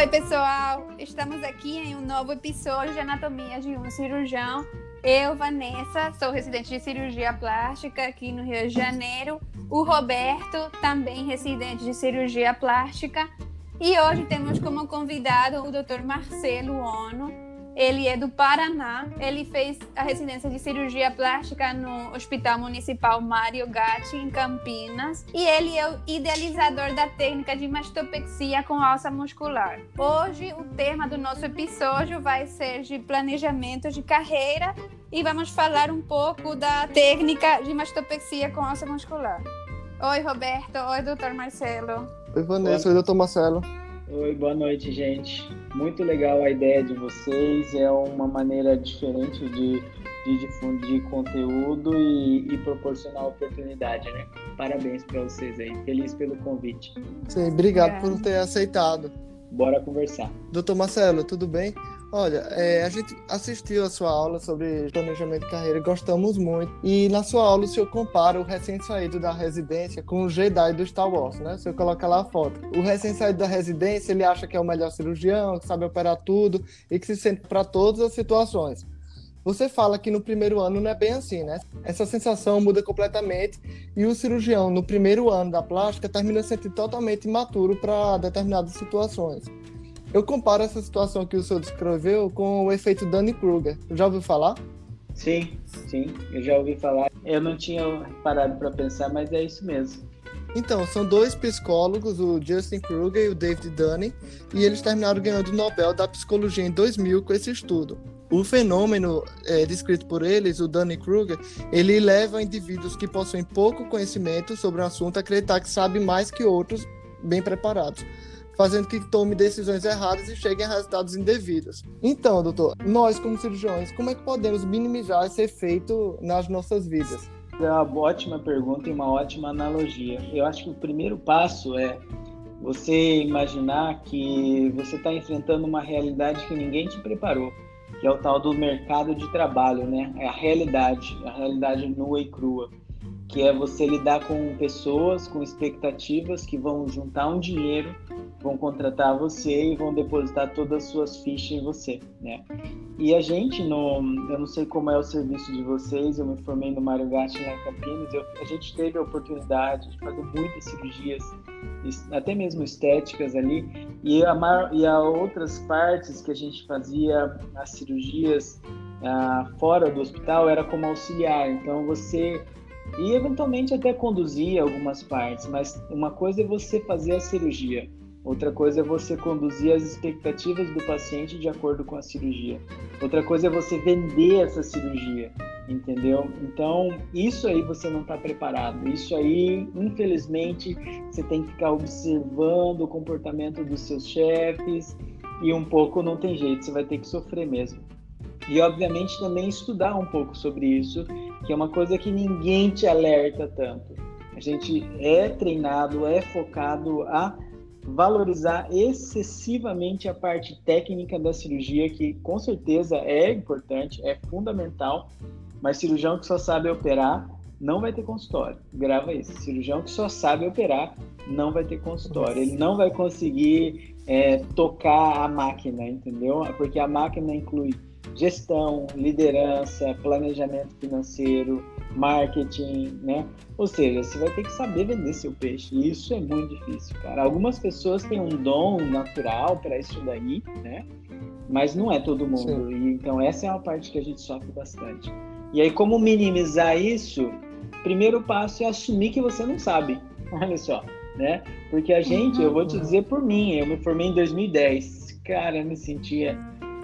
Oi, pessoal! Estamos aqui em um novo episódio de Anatomia de um Cirurgião. Eu, Vanessa, sou residente de cirurgia plástica aqui no Rio de Janeiro. O Roberto, também residente de cirurgia plástica. E hoje temos como convidado o Dr. Marcelo Ono, ele é do Paraná. Ele fez a residência de cirurgia plástica no Hospital Municipal Mário Gatti, em Campinas. E ele é o idealizador da técnica de mastopexia com alça muscular. Hoje, o tema do nosso episódio vai ser de planejamento de carreira e vamos falar um pouco da técnica de mastopexia com alça muscular. Oi, Roberto. Oi, doutor Marcelo. Oi, Vanessa. Oi, doutor Marcelo. Oi, boa noite, gente. Muito legal a ideia de vocês. É uma maneira diferente de, de difundir conteúdo e, e, proporcionar oportunidade, né? Parabéns para vocês aí. Feliz pelo convite. Sim, obrigado é. por ter aceitado. Bora conversar. Doutor Marcelo, tudo bem? Olha, é, a gente assistiu a sua aula sobre planejamento de carreira, gostamos muito. E na sua aula o senhor compara o recém-saído da residência com o Jedi do Star Wars, né? O senhor coloca lá a foto. O recém-saído da residência, ele acha que é o melhor cirurgião, que sabe operar tudo e que se sente para todas as situações. Você fala que no primeiro ano não é bem assim, né? Essa sensação muda completamente e o cirurgião no primeiro ano da plástica termina se sentindo totalmente imaturo para determinadas situações. Eu comparo essa situação que o senhor descreveu com o efeito Dunning-Kruger. Já ouviu falar? Sim, sim, eu já ouvi falar. Eu não tinha parado para pensar, mas é isso mesmo. Então, são dois psicólogos, o Justin Kruger e o David Dunning, e eles terminaram ganhando o Nobel da Psicologia em 2000 com esse estudo. O fenômeno é, descrito por eles, o Dunning-Kruger, ele leva indivíduos que possuem pouco conhecimento sobre o assunto a acreditar que sabem mais que outros bem preparados fazendo que tome decisões erradas e cheguem a resultados indevidos. Então, doutor, nós como cirurgiões, como é que podemos minimizar esse efeito nas nossas vidas? É uma ótima pergunta e uma ótima analogia. Eu acho que o primeiro passo é você imaginar que você está enfrentando uma realidade que ninguém te preparou, que é o tal do mercado de trabalho, né? É a realidade, a realidade nua e crua que é você lidar com pessoas com expectativas que vão juntar um dinheiro, vão contratar você e vão depositar todas as suas fichas em você, né? E a gente, no, eu não sei como é o serviço de vocês, eu me formei no Mário Gatti lá em Campinas, eu, a gente teve a oportunidade de fazer muitas cirurgias, até mesmo estéticas ali, e a, e a outras partes que a gente fazia, as cirurgias ah, fora do hospital, era como auxiliar, então você e eventualmente até conduzir algumas partes, mas uma coisa é você fazer a cirurgia, outra coisa é você conduzir as expectativas do paciente de acordo com a cirurgia, outra coisa é você vender essa cirurgia, entendeu? Então, isso aí você não está preparado, isso aí, infelizmente, você tem que ficar observando o comportamento dos seus chefes e um pouco não tem jeito, você vai ter que sofrer mesmo. E, obviamente, também estudar um pouco sobre isso que é uma coisa que ninguém te alerta tanto. A gente é treinado, é focado a valorizar excessivamente a parte técnica da cirurgia, que com certeza é importante, é fundamental, mas cirurgião que só sabe operar não vai ter consultório. Grava isso. Cirurgião que só sabe operar não vai ter consultório. Ele não vai conseguir é, tocar a máquina, entendeu? Porque a máquina inclui gestão, liderança, planejamento financeiro, marketing, né? Ou seja, você vai ter que saber vender seu peixe. E isso é muito difícil, cara. Algumas pessoas têm um dom natural para isso daí, né? Mas não é todo mundo. E, então essa é uma parte que a gente sofre bastante. E aí como minimizar isso? Primeiro passo é assumir que você não sabe. Olha só, né? Porque a gente, eu vou te dizer por mim, eu me formei em 2010. Cara, eu me sentia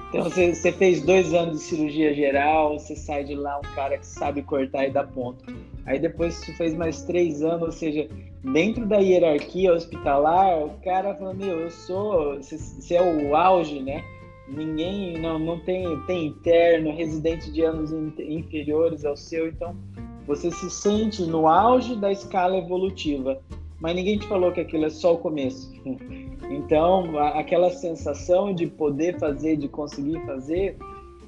então você, você, fez dois anos de cirurgia geral, você sai de lá um cara que sabe cortar e dar ponto. Aí depois você fez mais três anos, ou seja, dentro da hierarquia hospitalar, o cara fala, meu, eu sou, você, você é o auge, né? Ninguém, não, não tem, tem interno, residente de anos inferiores ao seu, então você se sente no auge da escala evolutiva, mas ninguém te falou que aquilo é só o começo. Então, aquela sensação de poder fazer, de conseguir fazer,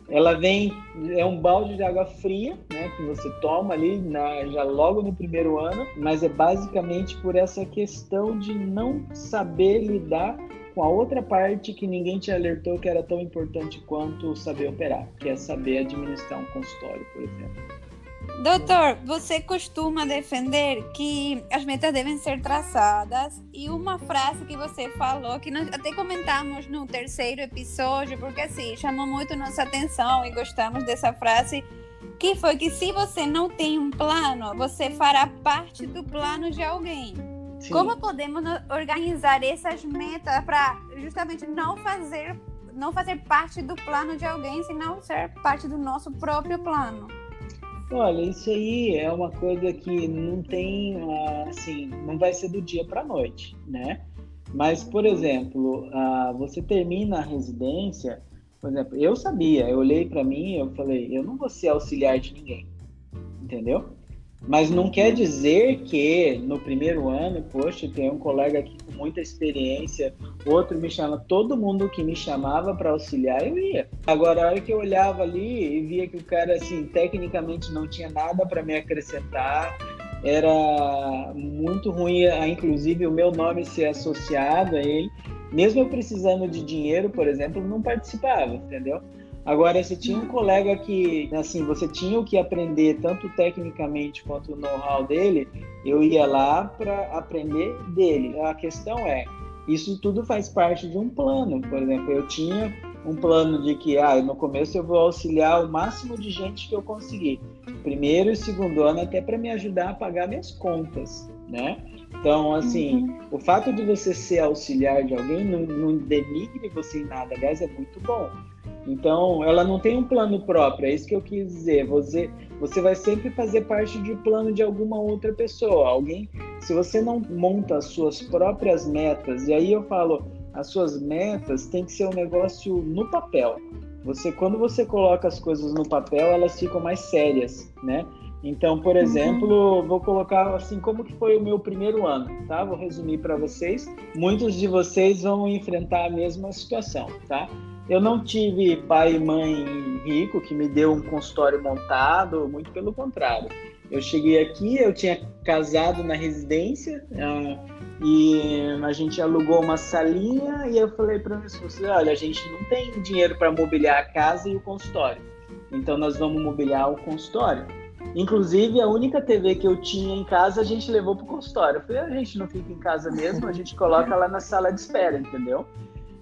ela vem, é um balde de água fria, né, que você toma ali na, já logo no primeiro ano, mas é basicamente por essa questão de não saber lidar com a outra parte que ninguém te alertou que era tão importante quanto saber operar, que é saber administrar um consultório, por exemplo. Doutor, você costuma defender que as metas devem ser traçadas e uma frase que você falou, que nós até comentamos no terceiro episódio, porque assim, chamou muito nossa atenção e gostamos dessa frase, que foi que se você não tem um plano, você fará parte do plano de alguém. Sim. Como podemos organizar essas metas para justamente não fazer não fazer parte do plano de alguém, senão ser parte do nosso próprio plano? Olha, isso aí é uma coisa que não tem, assim, não vai ser do dia para a noite, né? Mas, por exemplo, você termina a residência, por exemplo, eu sabia, eu olhei para mim, eu falei, eu não vou ser auxiliar de ninguém, entendeu? Mas não quer dizer que no primeiro ano, poxa, tem um colega aqui com muita experiência, outro me chama, todo mundo que me chamava para auxiliar, eu ia. Agora, a hora que eu olhava ali e via que o cara, assim, tecnicamente não tinha nada para me acrescentar, era muito ruim, inclusive, o meu nome ser associado a ele, mesmo eu precisando de dinheiro, por exemplo, não participava, entendeu? Agora, se tinha um colega que, assim, você tinha o que aprender, tanto tecnicamente quanto o know-how dele, eu ia lá para aprender dele. A questão é, isso tudo faz parte de um plano. Por exemplo, eu tinha um plano de que, ah, no começo eu vou auxiliar o máximo de gente que eu conseguir. Primeiro e segundo ano, até para me ajudar a pagar minhas contas, né? Então, assim, uhum. o fato de você ser auxiliar de alguém não, não denigre você em nada. Aliás, é muito bom. Então, ela não tem um plano próprio, é isso que eu quis dizer. Você, você vai sempre fazer parte de plano de alguma outra pessoa. Alguém, se você não monta as suas próprias metas, e aí eu falo, as suas metas tem que ser um negócio no papel. Você, quando você coloca as coisas no papel, elas ficam mais sérias, né? Então, por uhum. exemplo, vou colocar assim como que foi o meu primeiro ano, tá? Vou resumir para vocês. Muitos de vocês vão enfrentar a mesma situação, tá? Eu não tive pai e mãe rico que me deu um consultório montado, muito pelo contrário. Eu cheguei aqui, eu tinha casado na residência uh, e a gente alugou uma salinha e eu falei para esposa, olha, a gente não tem dinheiro para mobiliar a casa e o consultório, então nós vamos mobiliar o consultório. Inclusive, a única TV que eu tinha em casa, a gente levou para o consultório. Eu falei, a gente não fica em casa mesmo, a gente coloca lá na sala de espera, entendeu?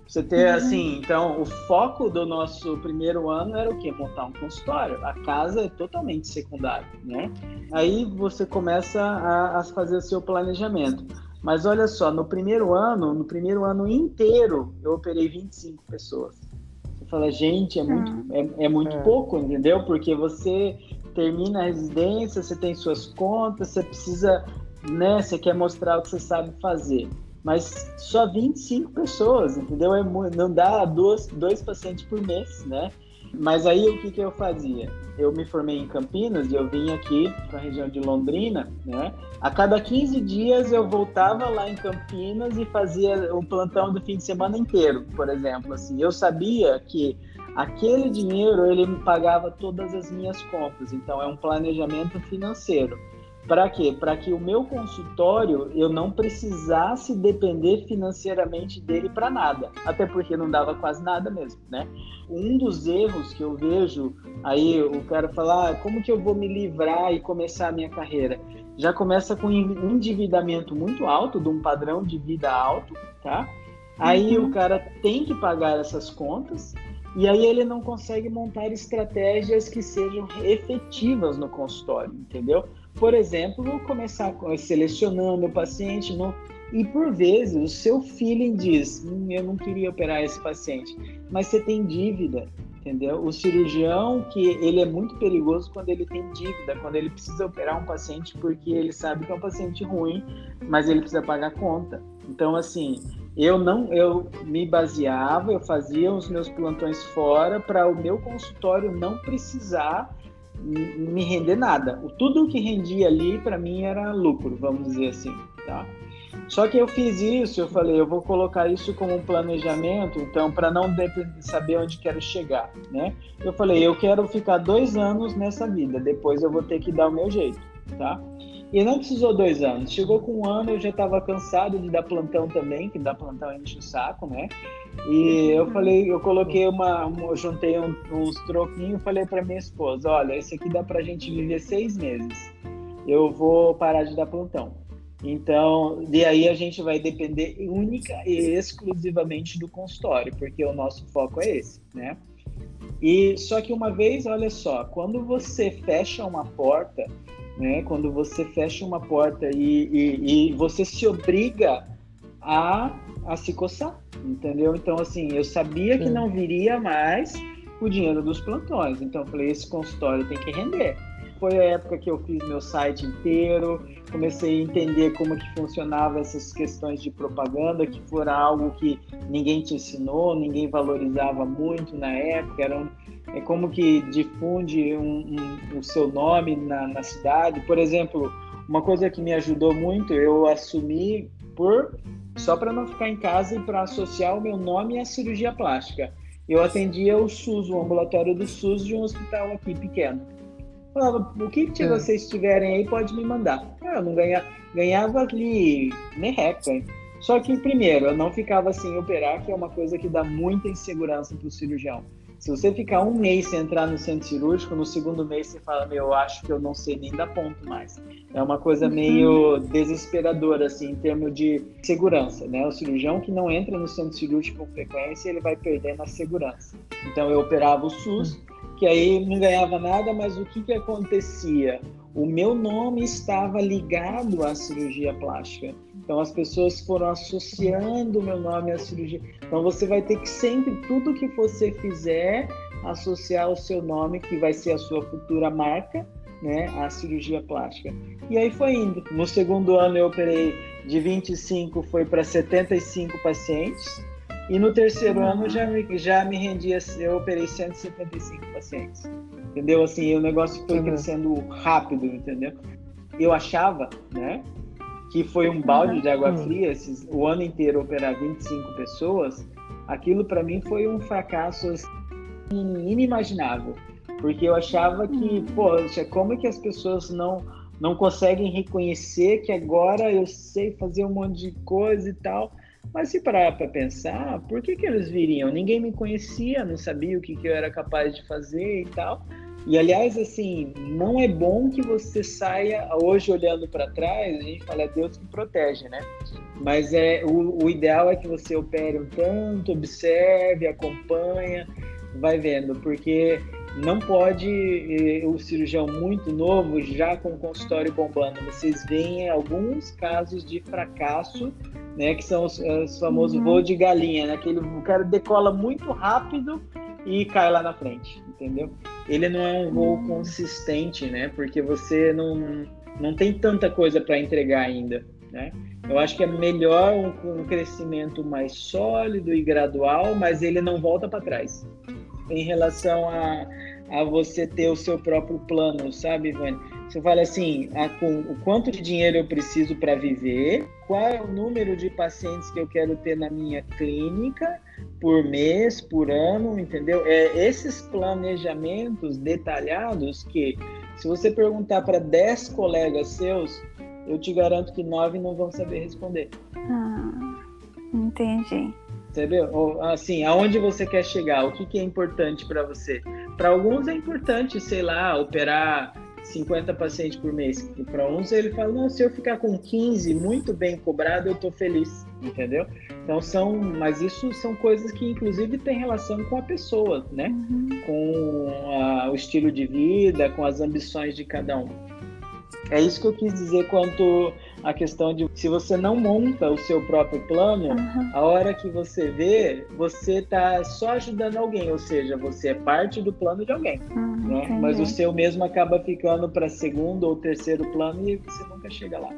Você ter, uhum. assim, então, o foco do nosso primeiro ano era o quê? Montar um consultório. A casa é totalmente secundária, né? Aí você começa a, a fazer o seu planejamento. Mas olha só, no primeiro ano, no primeiro ano inteiro, eu operei 25 pessoas. Você fala, gente, é muito, uhum. é, é, muito é. pouco, entendeu? Porque você termina a residência, você tem suas contas, você precisa, né? Você quer mostrar o que você sabe fazer mas só 25 pessoas, entendeu? É, não dá dois, dois pacientes por mês, né? Mas aí o que, que eu fazia? Eu me formei em Campinas e eu vim aqui para a região de Londrina, né? A cada 15 dias eu voltava lá em Campinas e fazia o plantão do fim de semana inteiro, por exemplo. Assim, eu sabia que aquele dinheiro ele me pagava todas as minhas contas, então é um planejamento financeiro. Para quê? Para que o meu consultório eu não precisasse depender financeiramente dele para nada, até porque não dava quase nada mesmo, né? Um dos erros que eu vejo aí o cara falar, ah, como que eu vou me livrar e começar a minha carreira? Já começa com um endividamento muito alto, de um padrão de vida alto, tá? Aí uhum. o cara tem que pagar essas contas e aí ele não consegue montar estratégias que sejam efetivas no consultório, entendeu? Por exemplo, começar selecionando o paciente no, e por vezes o seu feeling diz: hum, eu não queria operar esse paciente, mas você tem dívida, entendeu? O cirurgião que ele é muito perigoso quando ele tem dívida, quando ele precisa operar um paciente porque ele sabe que é um paciente ruim, mas ele precisa pagar conta. Então assim, eu não, eu me baseava, eu fazia os meus plantões fora para o meu consultório não precisar me render nada. Tudo que rendia ali para mim era lucro, vamos dizer assim, tá? Só que eu fiz isso, eu falei, eu vou colocar isso como um planejamento, então, para não saber onde quero chegar, né? Eu falei, eu quero ficar dois anos nessa vida, depois eu vou ter que dar o meu jeito, tá? E não precisou dois anos. Chegou com um ano, eu já estava cansado de dar plantão também, que dar plantão enche o saco, né? E eu falei, eu coloquei uma, eu juntei um, uns troquinhos, falei para minha esposa, olha, esse aqui dá para a gente viver seis meses. Eu vou parar de dar plantão. Então, de aí a gente vai depender única e exclusivamente do consultório, porque o nosso foco é esse, né? E só que uma vez, olha só, quando você fecha uma porta, né? Quando você fecha uma porta e, e, e você se obriga a, a se coçar, entendeu? Então, assim, eu sabia que não viria mais o dinheiro dos plantões, então eu falei, esse consultório tem que render. Foi a época que eu fiz meu site inteiro, comecei a entender como que funcionava essas questões de propaganda, que fora algo que ninguém te ensinou, ninguém valorizava muito na época, era um, é como que difunde um, um, o seu nome na, na cidade. Por exemplo, uma coisa que me ajudou muito, eu assumi por só para não ficar em casa e para associar o meu nome à cirurgia plástica. Eu atendia o SUS, o ambulatório do SUS de um hospital aqui pequeno. Falava, o que, que é. vocês tiverem aí pode me mandar. Ah, eu não ganhava, ganhava ali merreca. Só que, primeiro, eu não ficava sem operar, que é uma coisa que dá muita insegurança para o cirurgião. Se você ficar um mês sem entrar no centro cirúrgico, no segundo mês você fala, meu, eu acho que eu não sei nem dar ponto mais. É uma coisa meio desesperadora, assim, em termos de segurança, né? O cirurgião que não entra no centro cirúrgico com frequência, ele vai perdendo a segurança. Então eu operava o SUS, que aí não ganhava nada, mas o que que acontecia? O meu nome estava ligado à cirurgia plástica. Então as pessoas foram associando o meu nome à cirurgia. Então você vai ter que sempre, tudo que você fizer, associar o seu nome, que vai ser a sua futura marca, né, à cirurgia plástica. E aí foi indo. No segundo ano eu operei de 25, foi para 75 pacientes. E no terceiro uhum. ano já me, já me rendia, eu operei 175 pacientes. Entendeu? Assim, o negócio foi uhum. crescendo rápido, entendeu? Eu achava, né, que foi um balde de água uhum. fria, esses, o ano inteiro operar 25 pessoas, aquilo para mim foi um fracasso assim, inimaginável. Porque eu achava que, uhum. poxa, como é que as pessoas não, não conseguem reconhecer que agora eu sei fazer um monte de coisa e tal. Mas se parar para pensar, por que, que eles viriam? Ninguém me conhecia, não sabia o que, que eu era capaz de fazer e tal. E aliás, assim, não é bom que você saia hoje olhando para trás, a gente fala é Deus que protege, né? Mas é o, o, ideal é que você opere um tanto, observe, acompanha, vai vendo, porque não pode o cirurgião muito novo já com o consultório bombando. Vocês veem alguns casos de fracasso, né, que são os, os famosos uhum. voo de galinha, né? Aquele, o cara decola muito rápido e cai lá na frente, entendeu? Ele não é um voo consistente, né? Porque você não, não tem tanta coisa para entregar ainda, né? Eu acho que é melhor um, um crescimento mais sólido e gradual, mas ele não volta para trás em relação a, a você ter o seu próprio plano, sabe, Ivane? Você fala assim, a, com, o quanto de dinheiro eu preciso para viver, qual é o número de pacientes que eu quero ter na minha clínica por mês, por ano, entendeu? É esses planejamentos detalhados que, se você perguntar para 10 colegas seus, eu te garanto que nove não vão saber responder. Ah, entendi entendeu? Assim, aonde você quer chegar? O que, que é importante para você? Para alguns é importante, sei lá, operar 50 pacientes por mês. E para uns ele fala, não, se eu ficar com 15 muito bem cobrado, eu estou feliz, entendeu? Então são, mas isso são coisas que inclusive têm relação com a pessoa, né? Uhum. Com a, o estilo de vida, com as ambições de cada um. É isso que eu quis dizer quanto a questão de se você não monta o seu próprio plano, uhum. a hora que você vê, você está só ajudando alguém, ou seja, você é parte do plano de alguém. Uhum, né? Mas o seu mesmo acaba ficando para segundo ou terceiro plano e você nunca chega lá.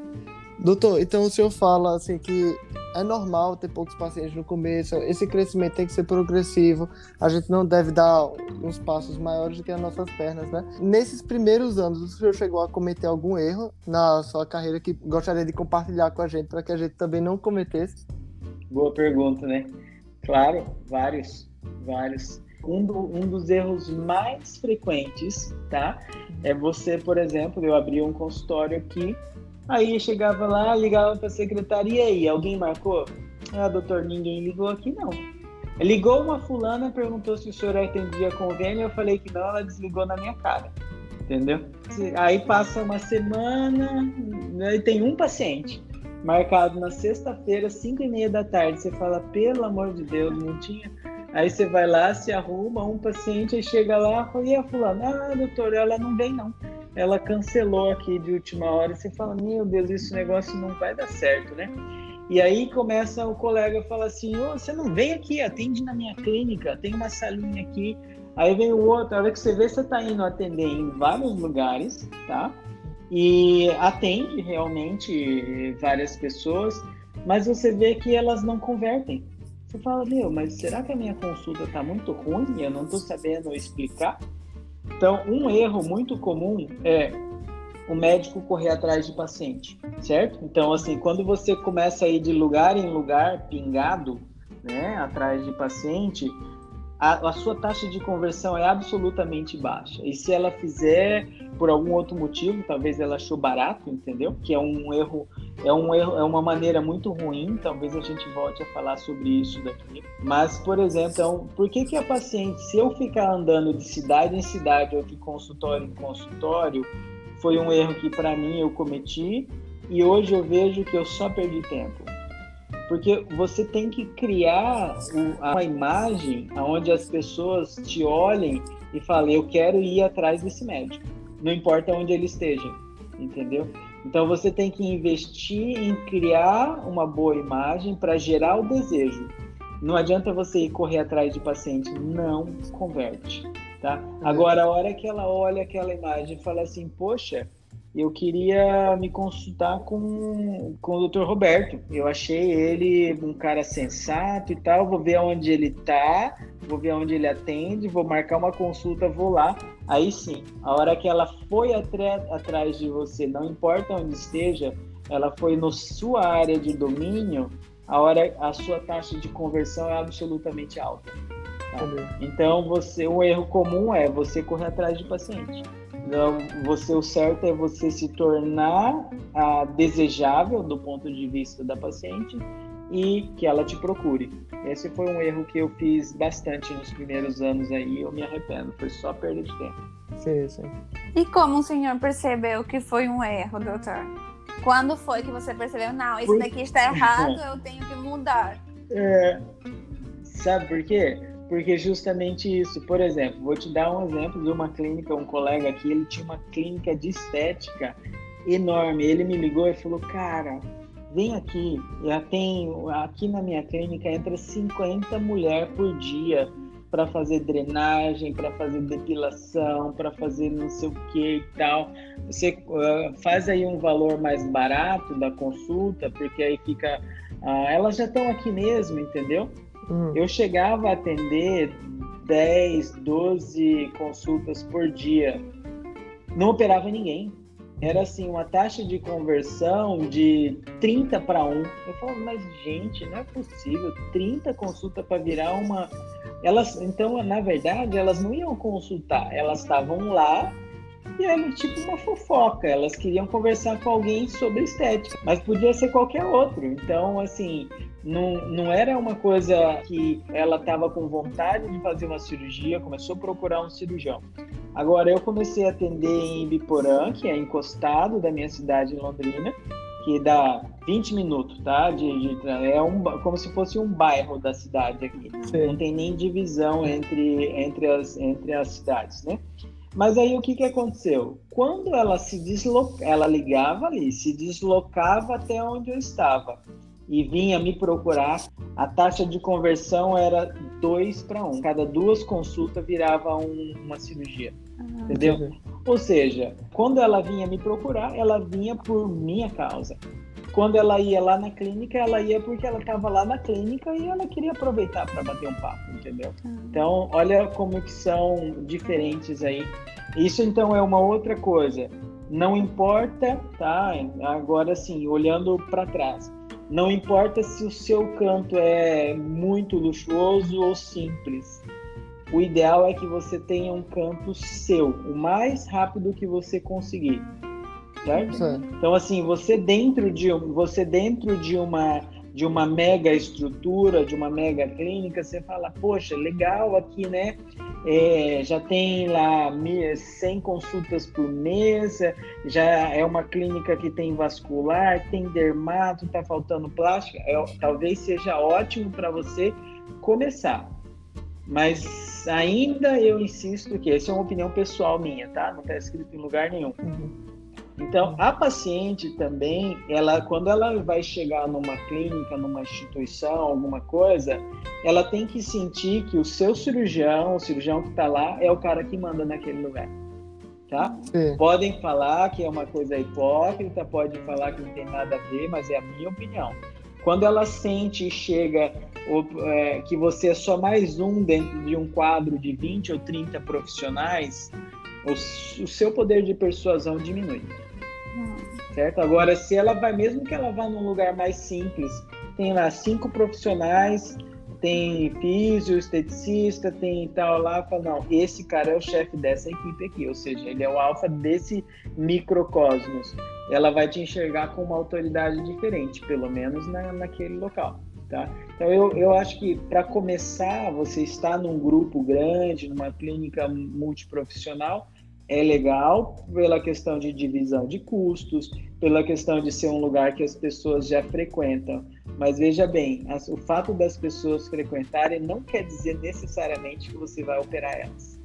Doutor, então o senhor fala assim que é normal ter poucos pacientes no começo, esse crescimento tem que ser progressivo, a gente não deve dar uns passos maiores do que as nossas pernas, né? Nesses primeiros anos, o senhor chegou a cometer algum erro na sua carreira que gostaria de compartilhar com a gente para que a gente também não cometesse? Boa pergunta, né? Claro, vários, vários. Um, do, um dos erros mais frequentes, tá? É você, por exemplo, eu abri um consultório aqui, aí chegava lá, ligava para a secretaria, e aí, alguém marcou? Ah, doutor, ninguém ligou aqui não. Ligou uma fulana, perguntou se o senhor atendia convênio, eu falei que não, ela desligou na minha cara. Entendeu? Aí passa uma semana, né, e tem um paciente marcado na sexta-feira, 5 e meia da tarde. Você fala, pelo amor de Deus, não tinha. Aí você vai lá, se arruma, um paciente, aí chega lá, e a fulana, ah, doutor, ela não vem não. Ela cancelou aqui de última hora. Você fala, meu Deus, esse negócio não vai dar certo, né? E aí começa o colega fala assim, oh, você não vem aqui, atende na minha clínica, tem uma salinha aqui. Aí vem o outro, a hora que você vê, você está indo atender em vários lugares, tá? e atende realmente várias pessoas, mas você vê que elas não convertem. Você fala, meu, mas será que a minha consulta está muito ruim? Eu não estou sabendo explicar? Então, um erro muito comum é o médico correr atrás de paciente, certo? Então, assim, quando você começa a ir de lugar em lugar, pingado, né, atrás de paciente, a, a, sua taxa de conversão é absolutamente baixa. E se ela fizer por algum outro motivo, talvez ela achou barato, entendeu? Que é um erro, é um erro, é uma maneira muito ruim. Talvez a gente volte a falar sobre isso daqui. Mas, por exemplo, então, por que que a paciente, se eu ficar andando de cidade em cidade ou de consultório em consultório, foi um erro que para mim eu cometi e hoje eu vejo que eu só perdi tempo porque você tem que criar uma imagem onde as pessoas te olhem e falem: Eu quero ir atrás desse médico, não importa onde ele esteja, entendeu? Então você tem que investir em criar uma boa imagem para gerar o desejo. Não adianta você ir correr atrás de paciente, não converte, tá? Agora, a hora que ela olha aquela imagem e fala assim: Poxa, eu queria me consultar com, com o Dr. Roberto. Eu achei ele um cara sensato e tal. Vou ver onde ele tá, vou ver onde ele atende, vou marcar uma consulta, vou lá. Aí sim, a hora que ela foi atrás de você, não importa onde esteja, ela foi na sua área de domínio, a hora a sua taxa de conversão é absolutamente alta. Tá? Então, você, um erro comum é você correr atrás de paciente. Então, você, o certo é você se tornar ah, desejável do ponto de vista da paciente e que ela te procure. Esse foi um erro que eu fiz bastante nos primeiros anos aí, eu me arrependo, foi só perda de tempo. Sim, sim. E como o senhor percebeu que foi um erro, doutor? Quando foi que você percebeu, não, isso daqui está errado, eu tenho que mudar? É, sabe por quê? Porque justamente isso, por exemplo, vou te dar um exemplo de uma clínica, um colega aqui, ele tinha uma clínica de estética enorme. Ele me ligou e falou: "Cara, vem aqui, já tem aqui na minha clínica entra 50 mulheres por dia para fazer drenagem, para fazer depilação, para fazer não sei o que e tal. Você uh, faz aí um valor mais barato da consulta, porque aí fica. Uh, elas já estão aqui mesmo, entendeu? Hum. Eu chegava a atender 10, 12 consultas por dia. Não operava ninguém. Era assim, uma taxa de conversão de 30 para 1. Eu falo, mas gente, não é possível. 30 consultas para virar uma. Elas, então, na verdade, elas não iam consultar, elas estavam lá e era tipo uma fofoca. Elas queriam conversar com alguém sobre estética, mas podia ser qualquer outro. Então, assim, não, não era uma coisa que ela estava com vontade de fazer uma cirurgia, começou a procurar um cirurgião. Agora, eu comecei a atender em Ibiporã, que é encostado da minha cidade em Londrina, que dá 20 minutos, tá? De, de, é um, como se fosse um bairro da cidade aqui. Sim. Não tem nem divisão entre, entre, as, entre as cidades, né? Mas aí o que, que aconteceu? Quando ela se deslocava, ela ligava ali, se deslocava até onde eu estava e vinha me procurar, a taxa de conversão era 2 para 1. Um. Cada duas consultas virava um, uma cirurgia. Ah, entendeu? Entendi. Ou seja, quando ela vinha me procurar, ela vinha por minha causa. Quando ela ia lá na clínica, ela ia porque ela estava lá na clínica e ela queria aproveitar para bater um papo, entendeu? Ah. Então, olha como que são diferentes aí. Isso então é uma outra coisa. Não importa, tá? Agora sim, olhando para trás não importa se o seu canto é muito luxuoso ou simples. o ideal é que você tenha um canto seu, o mais rápido que você conseguir. Certo? Sim. Então assim, você dentro de você dentro de uma de uma mega estrutura, de uma mega clínica, você fala, poxa, legal aqui, né? É, já tem lá 100 consultas por mês, já é uma clínica que tem vascular, tem dermato, tá faltando plástica, é, talvez seja ótimo para você começar. Mas ainda eu insisto que essa é uma opinião pessoal minha, tá? Não está escrito em lugar nenhum. Uhum. Então, a paciente também, ela, quando ela vai chegar numa clínica, numa instituição, alguma coisa, ela tem que sentir que o seu cirurgião, o cirurgião que está lá, é o cara que manda naquele lugar. Tá? Podem falar que é uma coisa hipócrita, pode falar que não tem nada a ver, mas é a minha opinião. Quando ela sente e chega é, que você é só mais um dentro de um quadro de 20 ou 30 profissionais, o, o seu poder de persuasão diminui. Certo? Agora, se ela vai, mesmo que ela vá num lugar mais simples, tem lá cinco profissionais, tem físio, esteticista, tem tal lá, fala, não, esse cara é o chefe dessa equipe aqui, ou seja, ele é o alfa desse microcosmos. Ela vai te enxergar com uma autoridade diferente, pelo menos na, naquele local. Tá? Então eu, eu acho que para começar, você está num grupo grande, numa clínica multiprofissional, é legal pela questão de divisão de custos, pela questão de ser um lugar que as pessoas já frequentam. Mas veja bem, as, o fato das pessoas frequentarem não quer dizer necessariamente que você vai operar elas.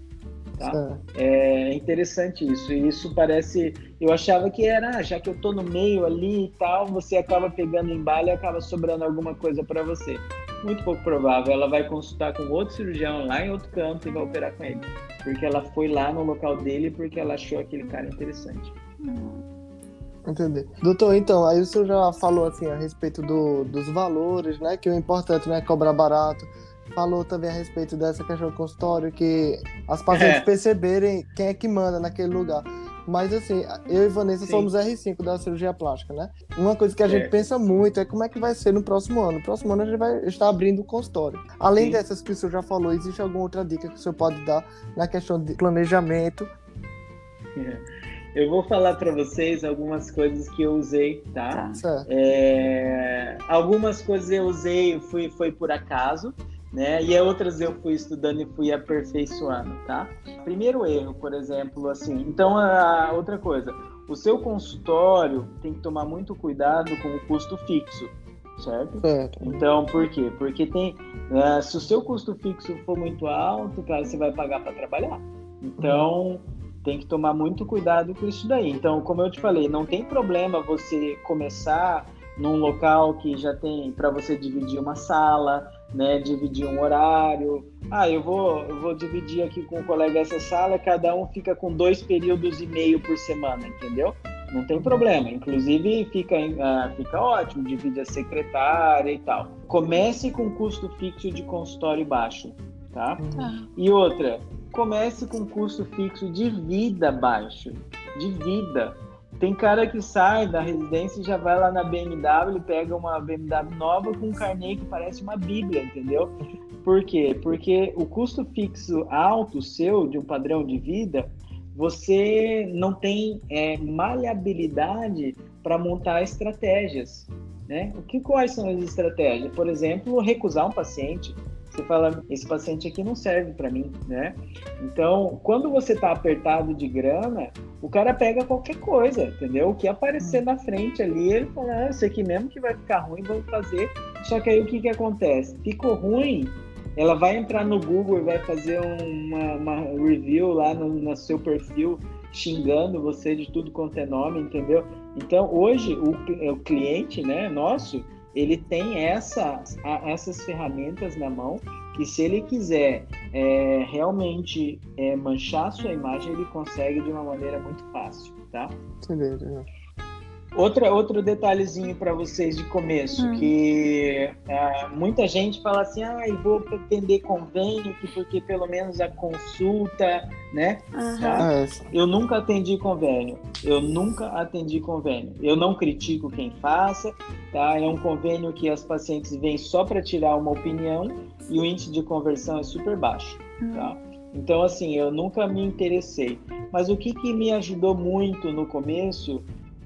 Tá? É interessante isso. E isso parece. Eu achava que era, ah, já que eu estou no meio ali e tal, você acaba pegando embalo e acaba sobrando alguma coisa para você. Muito pouco provável. Ela vai consultar com outro cirurgião lá em outro canto e vai operar com ele porque ela foi lá no local dele porque ela achou aquele cara interessante. Entendi. Doutor, então, aí o senhor já falou assim a respeito do, dos valores, né? Que o importante não é cobrar barato. Falou também a respeito dessa questão do consultório, que as pacientes é. perceberem quem é que manda naquele lugar. Mas assim, eu e Vanessa Sim. somos R5 da cirurgia plástica, né? Uma coisa que a é. gente pensa muito é como é que vai ser no próximo ano. No próximo ano a gente vai estar abrindo o consultório. Além Sim. dessas que o senhor já falou, existe alguma outra dica que o senhor pode dar na questão de planejamento? É. Eu vou falar para vocês algumas coisas que eu usei, tá? tá. É, algumas coisas eu usei, fui, foi por acaso né? E outras eu fui estudando e fui aperfeiçoando, tá? Primeiro erro, por exemplo, assim. Então, a outra coisa, o seu consultório tem que tomar muito cuidado com o custo fixo, certo? certo. Então, por quê? Porque tem, uh, se o seu custo fixo for muito alto, cara, você vai pagar para trabalhar. Então, uhum. tem que tomar muito cuidado com isso daí. Então, como eu te falei, não tem problema você começar num local que já tem para você dividir uma sala, né, dividir um horário. Ah, eu vou, eu vou dividir aqui com o colega essa sala, cada um fica com dois períodos e meio por semana, entendeu? Não tem problema. Inclusive, fica, uh, fica ótimo, divide a secretária e tal. Comece com custo fixo de consultório baixo, tá? tá. E outra, comece com custo fixo de vida baixo. De vida. Tem cara que sai da residência e já vai lá na BMW, pega uma BMW nova com um carnê que parece uma bíblia, entendeu? Por quê? Porque o custo fixo alto seu, de um padrão de vida, você não tem é, maleabilidade para montar estratégias. Né? O que, quais são as estratégias? Por exemplo, recusar um paciente. Você fala, esse paciente aqui não serve para mim, né? Então, quando você está apertado de grana, o cara pega qualquer coisa, entendeu? O que aparecer na frente ali, ele fala, ah, isso aqui mesmo que vai ficar ruim, vamos fazer. Só que aí o que que acontece? Ficou ruim, ela vai entrar no Google e vai fazer uma, uma review lá no, no seu perfil xingando você de tudo quanto é nome, entendeu? Então, hoje, o, o cliente, né, nosso, ele tem essa, essas ferramentas na mão que se ele quiser é, realmente é, manchar sua imagem, ele consegue de uma maneira muito fácil, tá? Entendi. Outra, outro detalhezinho para vocês de começo, hum. que uh, muita gente fala assim, ah, eu vou atender convênio, porque pelo menos a consulta, né? Uhum. Tá? Eu nunca atendi convênio, eu nunca atendi convênio. Eu não critico quem faça, tá? É um convênio que as pacientes vêm só para tirar uma opinião e o índice de conversão é super baixo. tá? Então, assim, eu nunca me interessei. Mas o que, que me ajudou muito no começo,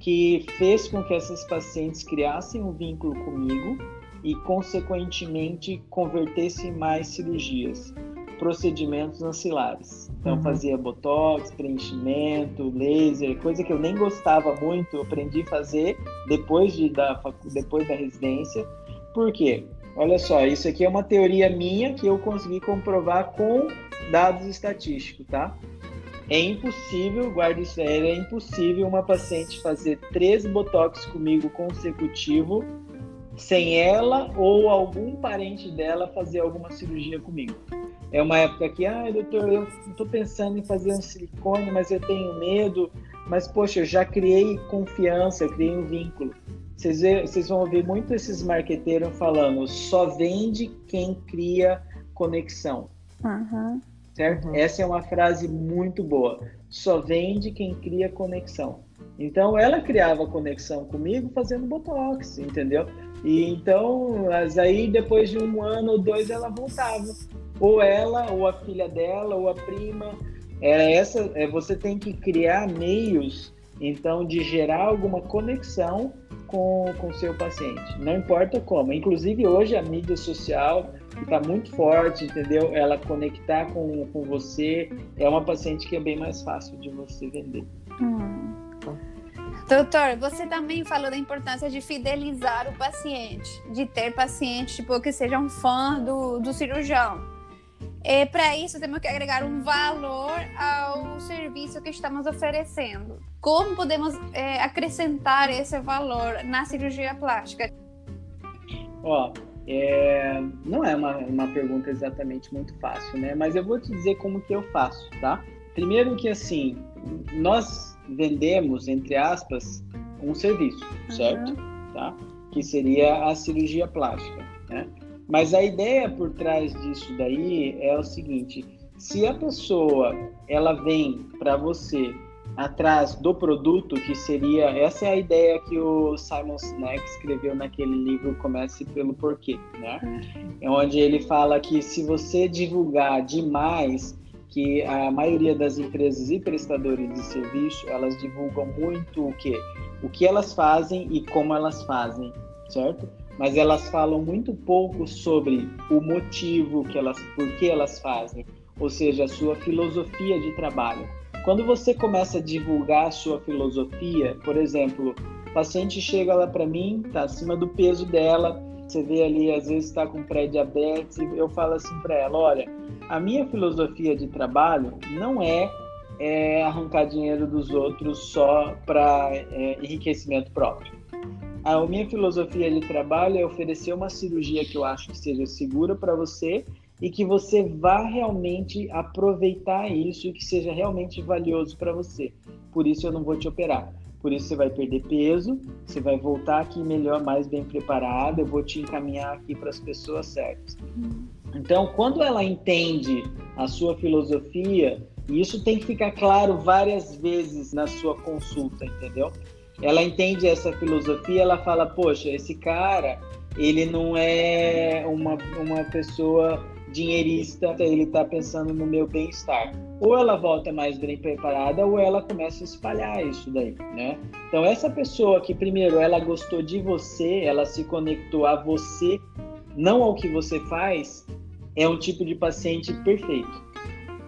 que fez com que essas pacientes criassem um vínculo comigo e, consequentemente, convertessem mais cirurgias, procedimentos ancilares. Então, uhum. fazia botox, preenchimento, laser, coisa que eu nem gostava muito, aprendi a fazer depois, de, da, depois da residência. Por quê? Olha só, isso aqui é uma teoria minha que eu consegui comprovar com dados estatísticos, tá? É impossível, guarda isso aí, é impossível uma paciente fazer três botox comigo consecutivo sem ela ou algum parente dela fazer alguma cirurgia comigo. É uma época que, ah, doutor, eu estou pensando em fazer um silicone, mas eu tenho medo. Mas, poxa, eu já criei confiança, eu criei um vínculo. Vocês, vão ouvir muito esses marqueteiros falando, só vende quem cria conexão. Uhum. Certo? Uhum. Essa é uma frase muito boa. Só vende quem cria conexão. Então ela criava conexão comigo fazendo botox, entendeu? E então, mas aí depois de um ano ou dois ela voltava. Ou ela, ou a filha dela, ou a prima. É essa, é, você tem que criar meios, então, de gerar alguma conexão com o seu paciente. Não importa como. Inclusive hoje a mídia social está muito forte, entendeu? Ela conectar com, com você é uma paciente que é bem mais fácil de você vender. Hum. Doutor, você também falou da importância de fidelizar o paciente, de ter pacientes tipo, que sejam fã do, do cirurgião. É, Para isso, temos que agregar um valor ao serviço que estamos oferecendo. Como podemos é, acrescentar esse valor na cirurgia plástica? Ó, é, não é uma, uma pergunta exatamente muito fácil, né? Mas eu vou te dizer como que eu faço, tá? Primeiro que assim, nós vendemos, entre aspas, um serviço, uhum. certo? Tá? Que seria a cirurgia plástica, né? Mas a ideia por trás disso daí é o seguinte: se a pessoa ela vem para você atrás do produto, que seria essa é a ideia que o Simon Sinek escreveu naquele livro Comece pelo Porquê, né? É onde ele fala que se você divulgar demais que a maioria das empresas e prestadores de serviço, elas divulgam muito o que o que elas fazem e como elas fazem, certo? mas elas falam muito pouco sobre o motivo que elas, por que elas fazem, ou seja, a sua filosofia de trabalho. Quando você começa a divulgar a sua filosofia, por exemplo, paciente chega lá para mim, está acima do peso dela, você vê ali, às vezes está com pré-diabetes, eu falo assim para ela: olha, a minha filosofia de trabalho não é, é arrancar dinheiro dos outros só para é, enriquecimento próprio. A minha filosofia de trabalho é oferecer uma cirurgia que eu acho que seja segura para você e que você vá realmente aproveitar isso e que seja realmente valioso para você. Por isso eu não vou te operar. Por isso você vai perder peso, você vai voltar aqui melhor, mais bem preparado, eu vou te encaminhar aqui para as pessoas certas. Então, quando ela entende a sua filosofia, e isso tem que ficar claro várias vezes na sua consulta, entendeu? ela entende essa filosofia, ela fala, poxa, esse cara, ele não é uma, uma pessoa dinheirista, ele está pensando no meu bem-estar. Ou ela volta mais bem preparada, ou ela começa a espalhar isso daí, né? Então, essa pessoa que, primeiro, ela gostou de você, ela se conectou a você, não ao que você faz, é um tipo de paciente perfeito.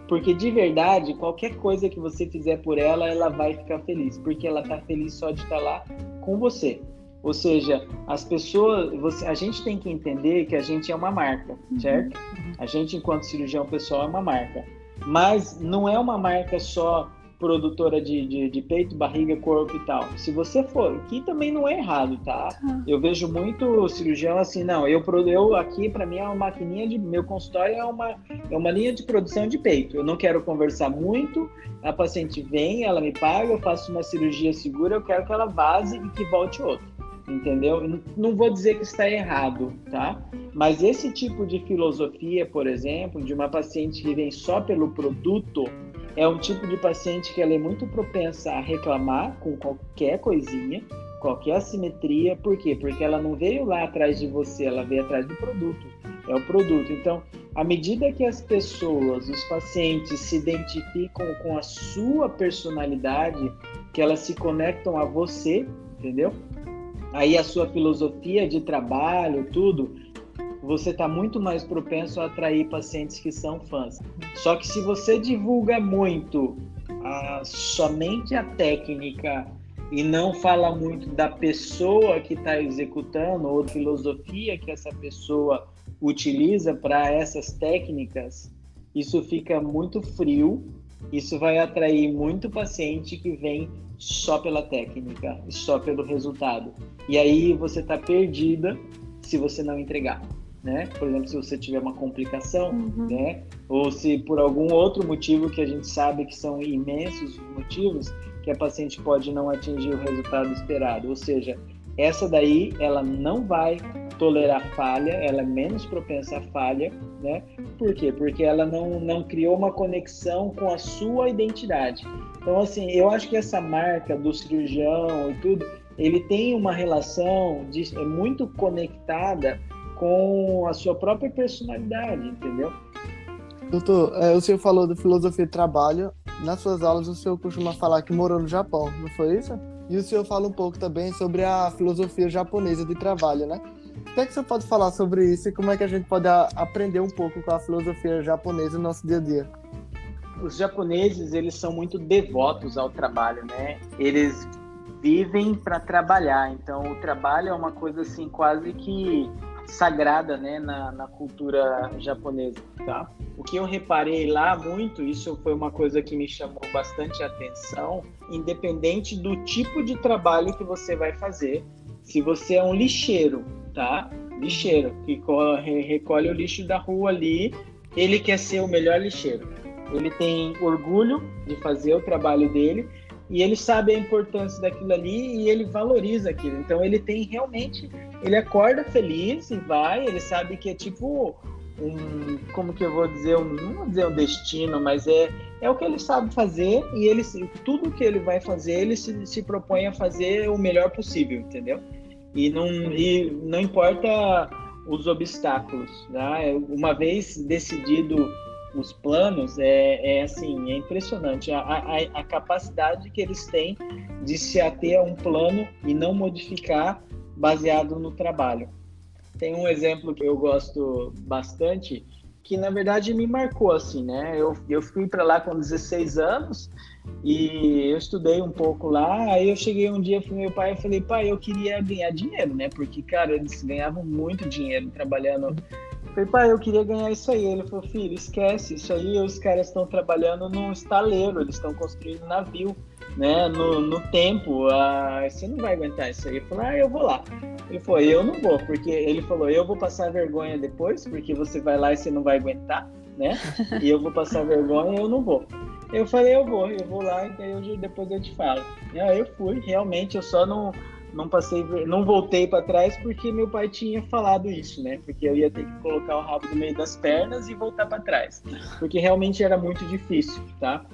Porque de verdade, qualquer coisa que você fizer por ela, ela vai ficar feliz, porque ela tá feliz só de estar lá com você. Ou seja, as pessoas, você, a gente tem que entender que a gente é uma marca, uhum. certo? A gente, enquanto cirurgião pessoal, é uma marca. Mas não é uma marca só produtora de, de, de, peito, barriga, corpo e tal. Se você for, que também não é errado, tá? Uhum. Eu vejo muito cirurgião assim, não, eu, eu aqui para mim é uma maquininha de, meu consultório é uma, é uma linha de produção de peito. Eu não quero conversar muito, a paciente vem, ela me paga, eu faço uma cirurgia segura, eu quero que ela vaze e que volte outro. Entendeu? Não vou dizer que está errado, tá? Mas esse tipo de filosofia, por exemplo, de uma paciente que vem só pelo produto, é um tipo de paciente que ela é muito propensa a reclamar com qualquer coisinha, qualquer assimetria. Por quê? Porque ela não veio lá atrás de você, ela veio atrás do produto. é o produto. Então, à medida que as pessoas, os pacientes se identificam com a sua personalidade, que elas se conectam a você, entendeu? Aí a sua filosofia de trabalho, tudo, você está muito mais propenso a atrair pacientes que são fãs. Só que se você divulga muito a, somente a técnica e não fala muito da pessoa que está executando ou filosofia que essa pessoa utiliza para essas técnicas, isso fica muito frio. Isso vai atrair muito paciente que vem só pela técnica e só pelo resultado. E aí você está perdida se você não entregar né? Por exemplo, se você tiver uma complicação, uhum. né? Ou se por algum outro motivo que a gente sabe que são imensos motivos que a paciente pode não atingir o resultado esperado. Ou seja, essa daí ela não vai tolerar falha, ela é menos propensa à falha, né? Por quê? Porque ela não, não criou uma conexão com a sua identidade. Então, assim, eu acho que essa marca do cirurgião e tudo, ele tem uma relação de, é muito conectada com a sua própria personalidade, entendeu? Doutor, é, o senhor falou de filosofia de trabalho. Nas suas aulas, o senhor costuma falar que morou no Japão, não foi isso? E o senhor fala um pouco também sobre a filosofia japonesa de trabalho, né? O que é que você pode falar sobre isso e como é que a gente pode aprender um pouco com a filosofia japonesa no nosso dia a dia? Os japoneses, eles são muito devotos ao trabalho, né? Eles vivem para trabalhar, então o trabalho é uma coisa assim quase que sagrada né, na, na cultura japonesa. Tá? O que eu reparei lá muito, isso foi uma coisa que me chamou bastante atenção, independente do tipo de trabalho que você vai fazer, se você é um lixeiro, tá? Lixeiro, que recolhe o lixo da rua ali, ele quer ser o melhor lixeiro. Ele tem orgulho de fazer o trabalho dele e ele sabe a importância daquilo ali e ele valoriza aquilo. Então ele tem realmente, ele acorda feliz e vai, ele sabe que é tipo um, como que eu vou dizer, um, não vou dizer um destino, mas é, é o que ele sabe fazer e ele tudo que ele vai fazer, ele se, se propõe a fazer o melhor possível, entendeu? E não, e não importa os obstáculos, né? Uma vez decidido os planos é, é assim, é impressionante a, a, a, capacidade que eles têm de se ater a um plano e não modificar baseado no trabalho. Tem um exemplo que eu gosto bastante, que na verdade me marcou assim, né? Eu, eu fui para lá com 16 anos e eu estudei um pouco lá. Aí eu cheguei um dia pro meu pai e falei, pai, eu queria ganhar dinheiro, né? Porque, cara, eles ganhavam muito dinheiro trabalhando Falei, pai, eu queria ganhar isso aí. Ele falou, filho, esquece, isso aí os caras estão trabalhando num estaleiro, eles estão construindo navio, né, no, no tempo, ah, você não vai aguentar isso aí. Eu falei, ah, eu vou lá. Ele falou, eu não vou, porque ele falou, eu vou passar vergonha depois, porque você vai lá e você não vai aguentar, né, e eu vou passar vergonha e eu não vou. Eu falei, eu vou, eu vou lá, e eu, depois eu te falo. E aí eu fui, realmente, eu só não não passei, não voltei para trás porque meu pai tinha falado isso, né? Porque eu ia ter que colocar o rabo no meio das pernas e voltar para trás, porque realmente era muito difícil, tá?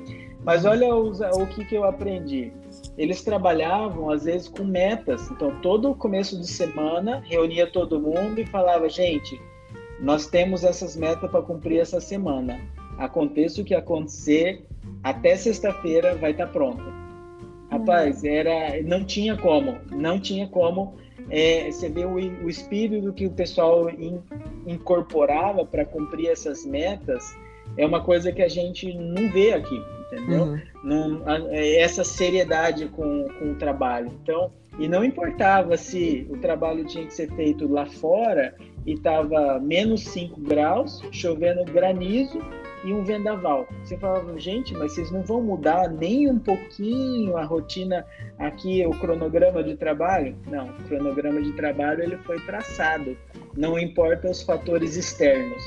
Mas olha os, o que, que eu aprendi. Eles trabalhavam às vezes com metas. Então todo começo de semana reunia todo mundo e falava, gente, nós temos essas metas para cumprir essa semana. Aconteça o que acontecer, até sexta-feira vai estar tá pronto. Rapaz, era, não tinha como, não tinha como. É, você vê o, o espírito que o pessoal in, incorporava para cumprir essas metas é uma coisa que a gente não vê aqui, entendeu? Uhum. Não, é, essa seriedade com, com o trabalho. Então, e não importava se o trabalho tinha que ser feito lá fora e estava menos 5 graus, chovendo granizo e um vendaval. Você falava, gente, mas vocês não vão mudar nem um pouquinho a rotina aqui, o cronograma de trabalho? Não, o cronograma de trabalho ele foi traçado, não importa os fatores externos.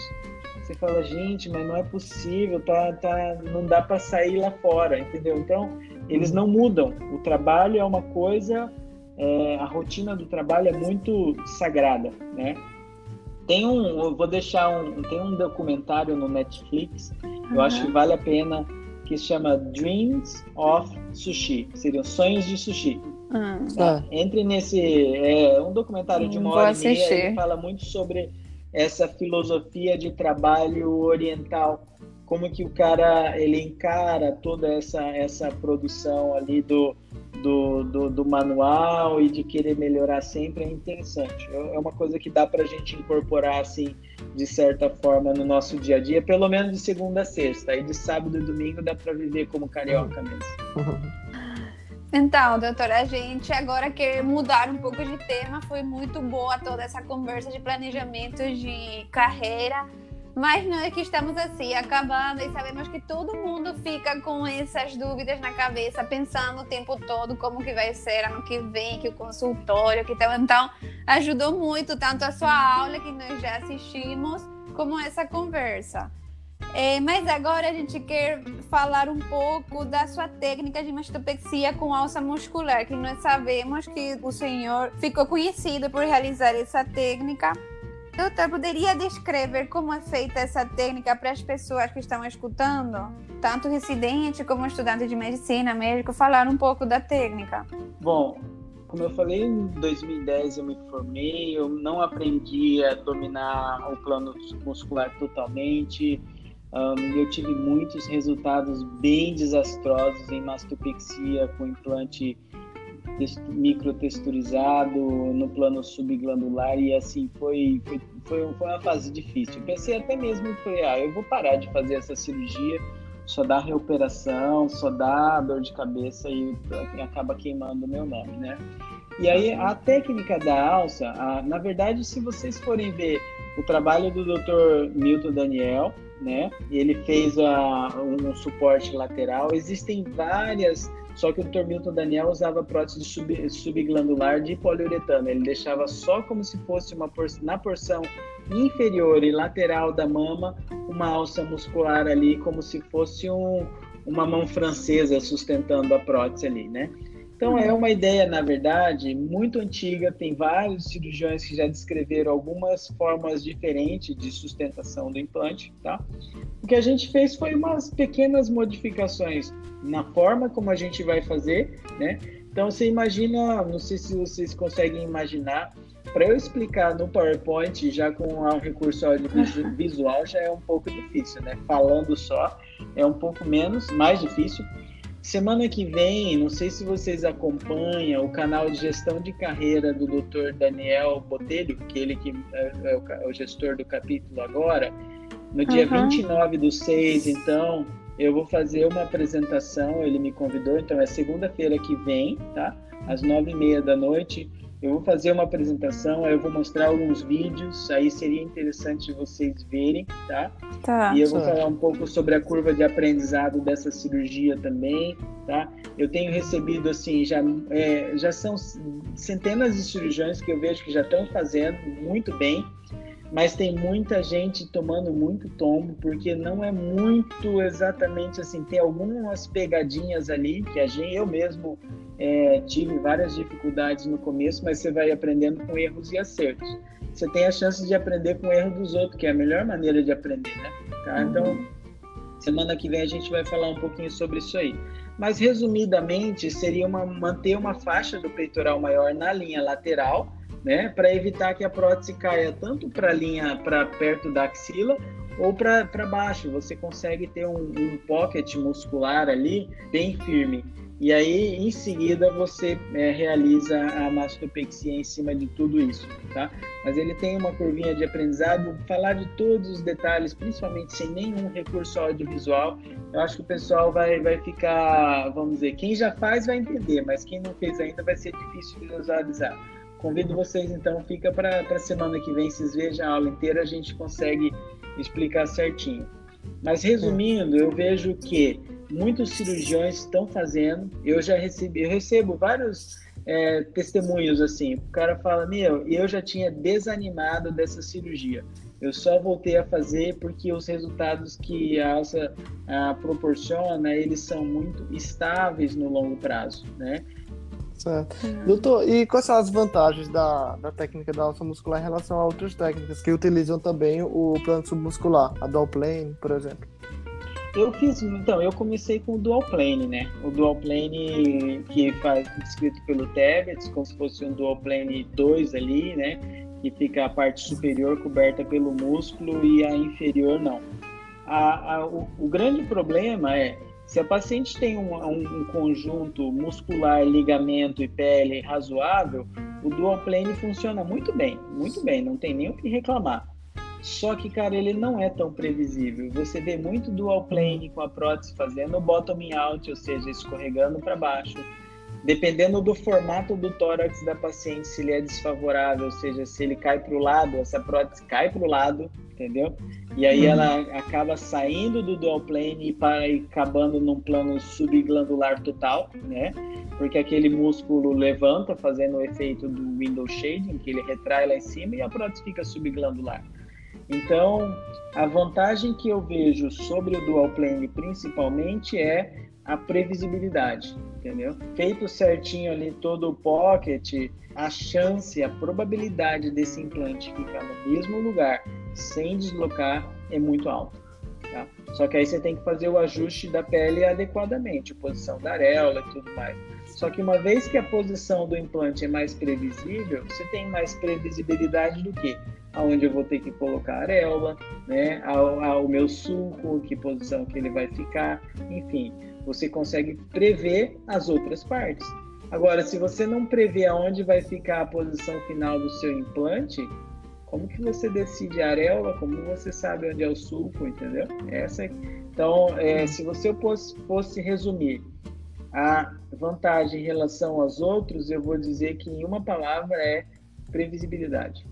Você fala, gente, mas não é possível, tá, tá, não dá para sair lá fora, entendeu? Então, eles não mudam. O trabalho é uma coisa, é, a rotina do trabalho é muito sagrada, né? Tem um, eu vou deixar um, tem um documentário no Netflix, uhum. eu acho que vale a pena, que se chama Dreams of Sushi, seriam sonhos de sushi. Uhum. Tá? Entre nesse, é um documentário de uma hora e meia, ele fala muito sobre essa filosofia de trabalho oriental, como que o cara ele encara toda essa essa produção ali do do, do, do manual e de querer melhorar sempre é interessante. É, é uma coisa que dá para a gente incorporar assim de certa forma no nosso dia a dia, pelo menos de segunda a sexta. Aí de sábado e domingo dá para viver como carioca mesmo. Então, doutora, a gente agora quer mudar um pouco de tema. Foi muito boa toda essa conversa de planejamento de carreira mas não é que estamos assim, acabando e sabemos que todo mundo fica com essas dúvidas na cabeça, pensando o tempo todo como que vai ser ano que vem, que o consultório, que tal. Então, ajudou muito tanto a sua aula que nós já assistimos, como essa conversa. É, mas agora a gente quer falar um pouco da sua técnica de mastopexia com alça muscular, que nós sabemos que o senhor ficou conhecido por realizar essa técnica Doutor, poderia descrever como é feita essa técnica para as pessoas que estão escutando? Tanto residente como estudante de medicina, médico, falar um pouco da técnica. Bom, como eu falei, em 2010 eu me formei, eu não aprendi a dominar o plano muscular totalmente. Um, eu tive muitos resultados bem desastrosos em mastopexia com implante microtexturizado no plano subglandular e assim foi, foi, foi, foi uma fase difícil. Eu pensei até mesmo, falei, ah, eu vou parar de fazer essa cirurgia, só dá reoperação, só dá dor de cabeça e acaba queimando o meu nome, né? E aí a técnica da alça, a, na verdade, se vocês forem ver o trabalho do Dr. Milton Daniel, né? Ele fez a, um suporte lateral. Existem várias só que o Dr. Milton Daniel usava prótese sub, subglandular de poliuretano. Ele deixava só como se fosse uma por, na porção inferior e lateral da mama uma alça muscular ali, como se fosse um, uma mão francesa sustentando a prótese ali, né? Então é uma ideia, na verdade, muito antiga. Tem vários cirurgiões que já descreveram algumas formas diferentes de sustentação do implante, tá? O que a gente fez foi umas pequenas modificações na forma como a gente vai fazer, né? Então você imagina, não sei se vocês conseguem imaginar, para eu explicar no PowerPoint já com um recurso audiovisual já é um pouco difícil, né? Falando só é um pouco menos, mais difícil. Semana que vem, não sei se vocês acompanham o canal de gestão de carreira do Dr. Daniel Botelho, que ele que é, é o gestor do capítulo agora. No dia uhum. 29 do 6, então, eu vou fazer uma apresentação. Ele me convidou, então é segunda-feira que vem, tá? Às nove e meia da noite. Eu vou fazer uma apresentação, aí eu vou mostrar alguns vídeos, aí seria interessante vocês verem, tá? Tá. E eu vou falar um pouco sobre a curva de aprendizado dessa cirurgia também, tá? Eu tenho recebido, assim, já, é, já são centenas de cirurgiões que eu vejo que já estão fazendo muito bem, mas tem muita gente tomando muito tombo, porque não é muito exatamente assim, tem algumas pegadinhas ali, que a gente, eu mesmo é, tive várias dificuldades no começo, mas você vai aprendendo com erros e acertos. Você tem a chance de aprender com o erro dos outros, que é a melhor maneira de aprender, né? Tá? Uhum. Então, semana que vem a gente vai falar um pouquinho sobre isso aí. Mas, resumidamente, seria uma, manter uma faixa do peitoral maior na linha lateral, né? Para evitar que a prótese caia tanto para a linha para perto da axila ou para baixo. Você consegue ter um, um pocket muscular ali bem firme. E aí, em seguida, você é, realiza a mastopexia em cima de tudo isso, tá? Mas ele tem uma curvinha de aprendizado, falar de todos os detalhes, principalmente sem nenhum recurso audiovisual, eu acho que o pessoal vai, vai ficar, vamos dizer, quem já faz vai entender, mas quem não fez ainda vai ser difícil de visualizar. Convido vocês, então, fica para a semana que vem, vocês vejam a aula inteira, a gente consegue explicar certinho. Mas resumindo, eu vejo que muitos cirurgiões estão fazendo. Eu já recebi, eu recebo vários é, testemunhos assim. O cara fala: Meu, eu já tinha desanimado dessa cirurgia. Eu só voltei a fazer porque os resultados que a alça a, proporciona, eles são muito estáveis no longo prazo, né? Certo. Doutor, e quais são as vantagens da, da técnica da alça muscular em relação a outras técnicas que utilizam também o plano submuscular, a dual plane, por exemplo? Eu fiz, então, eu comecei com o dual plane, né? O dual plane que faz descrito pelo Tebet, como se fosse um dual plane 2 ali, né? que fica a parte superior coberta pelo músculo e a inferior não. A, a, o, o, grande problema é se a paciente tem um, um, um, conjunto muscular, ligamento e pele razoável, o dual plane funciona muito bem, muito bem, não tem nem o que reclamar. Só que, cara, ele não é tão previsível. Você vê muito dual plane com a prótese fazendo bottoming out, ou seja, escorregando para baixo. Dependendo do formato do tórax da paciente, se ele é desfavorável, ou seja, se ele cai para o lado, essa prótese cai para o lado, entendeu? E aí uhum. ela acaba saindo do dual plane e, para, e acabando num plano subglandular total, né? Porque aquele músculo levanta, fazendo o efeito do window shading, que ele retrai lá em cima e a prótese fica subglandular. Então, a vantagem que eu vejo sobre o dual plane principalmente é a previsibilidade, entendeu? Feito certinho ali todo o pocket, a chance, a probabilidade desse implante ficar no mesmo lugar sem deslocar é muito alta. Tá? Só que aí você tem que fazer o ajuste da pele adequadamente, posição da areola e tudo mais. Só que uma vez que a posição do implante é mais previsível, você tem mais previsibilidade do que aonde eu vou ter que colocar a areola, né, ao, ao meu sulco, que posição que ele vai ficar, enfim, você consegue prever as outras partes. Agora, se você não prevê aonde vai ficar a posição final do seu implante, como que você decide a areola? Como você sabe onde é o sulco, entendeu? Essa, então, é, se você fosse, fosse resumir a vantagem em relação aos outros, eu vou dizer que em uma palavra é previsibilidade.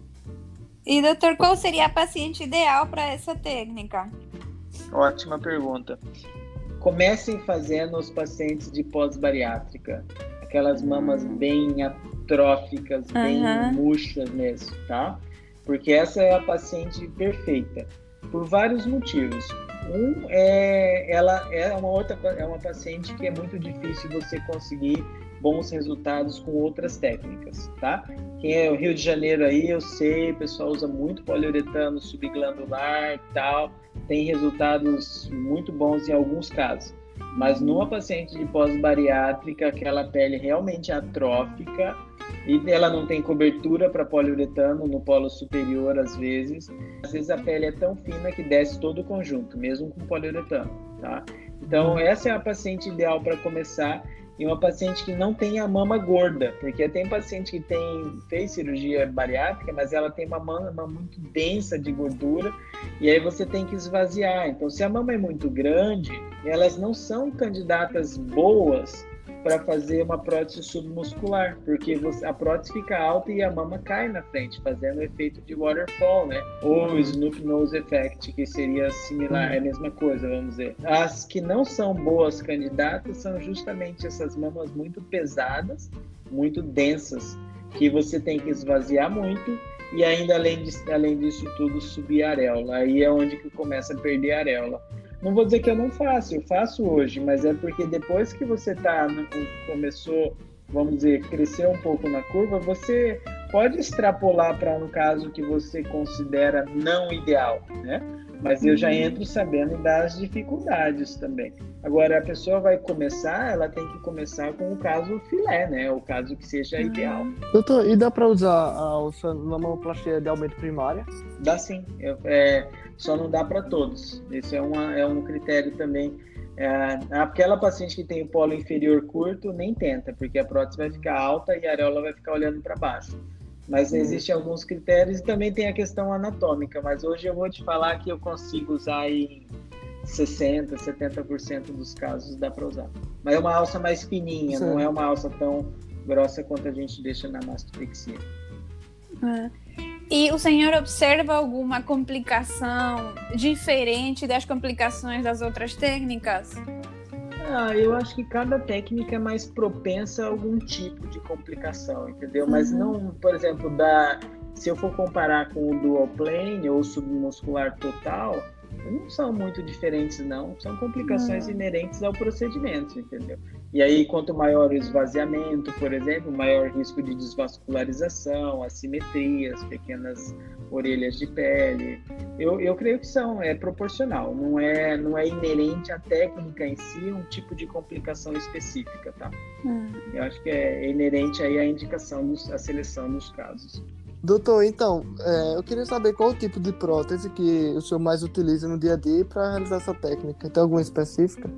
E doutor, qual seria a paciente ideal para essa técnica? Ótima pergunta comecem fazendo os pacientes de pós-bariátrica, aquelas mamas uhum. bem atróficas, uhum. bem murchas mesmo, tá? Porque essa é a paciente perfeita, por vários motivos. Um é ela é uma outra é uma paciente que é muito difícil você conseguir bons resultados com outras técnicas, tá? Quem é o Rio de Janeiro aí, eu sei, o pessoal usa muito poliuretano subglandular e tal tem resultados muito bons em alguns casos. Mas numa paciente de pós-bariátrica, aquela pele realmente atrófica e ela não tem cobertura para poliuretano no polo superior às vezes. Às vezes a pele é tão fina que desce todo o conjunto, mesmo com poliuretano, tá? Então essa é a paciente ideal para começar e uma paciente que não tem a mama gorda, porque tem paciente que tem fez cirurgia bariátrica, mas ela tem uma mama muito densa de gordura e aí você tem que esvaziar. Então, se a mama é muito grande, elas não são candidatas boas para fazer uma prótese submuscular, porque você, a prótese fica alta e a mama cai na frente, fazendo o efeito de waterfall, né? Ou uhum. Snoop Nose Effect, que seria similar, é a mesma coisa, vamos dizer. As que não são boas candidatas são justamente essas mamas muito pesadas, muito densas, que você tem que esvaziar muito e ainda além, de, além disso tudo subir a areola. Aí é onde que começa a perder a areola. Não vou dizer que eu não faço, eu faço hoje, mas é porque depois que você tá começou, vamos dizer, crescer um pouco na curva, você pode extrapolar para um caso que você considera não ideal, né? Mas eu já uhum. entro sabendo das dificuldades também. Agora, a pessoa vai começar, ela tem que começar com o caso filé, né? O caso que seja ideal. Uhum. Doutor, e dá para usar a mamoplastia de aumento primária? Dá sim. Eu, é, só não dá para todos. Esse é, uma, é um critério também. É, aquela paciente que tem o polo inferior curto, nem tenta, porque a prótese vai ficar alta e a areola vai ficar olhando para baixo. Mas uhum. existem alguns critérios e também tem a questão anatômica. Mas hoje eu vou te falar que eu consigo usar em 60%, 70% dos casos dá para usar. Mas é uma alça mais fininha, Sim. não é uma alça tão grossa quanto a gente deixa na mastopexia. É. E o senhor observa alguma complicação diferente das complicações das outras técnicas? Ah, eu acho que cada técnica é mais propensa a algum tipo de complicação, entendeu? Mas uhum. não, por exemplo, da, se eu for comparar com o dual plane ou submuscular total, não são muito diferentes, não. São complicações inerentes ao procedimento, entendeu? E aí, quanto maior o esvaziamento, por exemplo, maior risco de desvascularização, assimetrias, pequenas orelhas de pele. Eu, eu creio que são, é proporcional, não é, não é inerente à técnica em si um tipo de complicação específica, tá? Hum. Eu acho que é inerente aí à indicação, dos, à seleção dos casos. Doutor, então, é, eu queria saber qual o tipo de prótese que o senhor mais utiliza no dia a dia para realizar essa técnica. Tem alguma específica?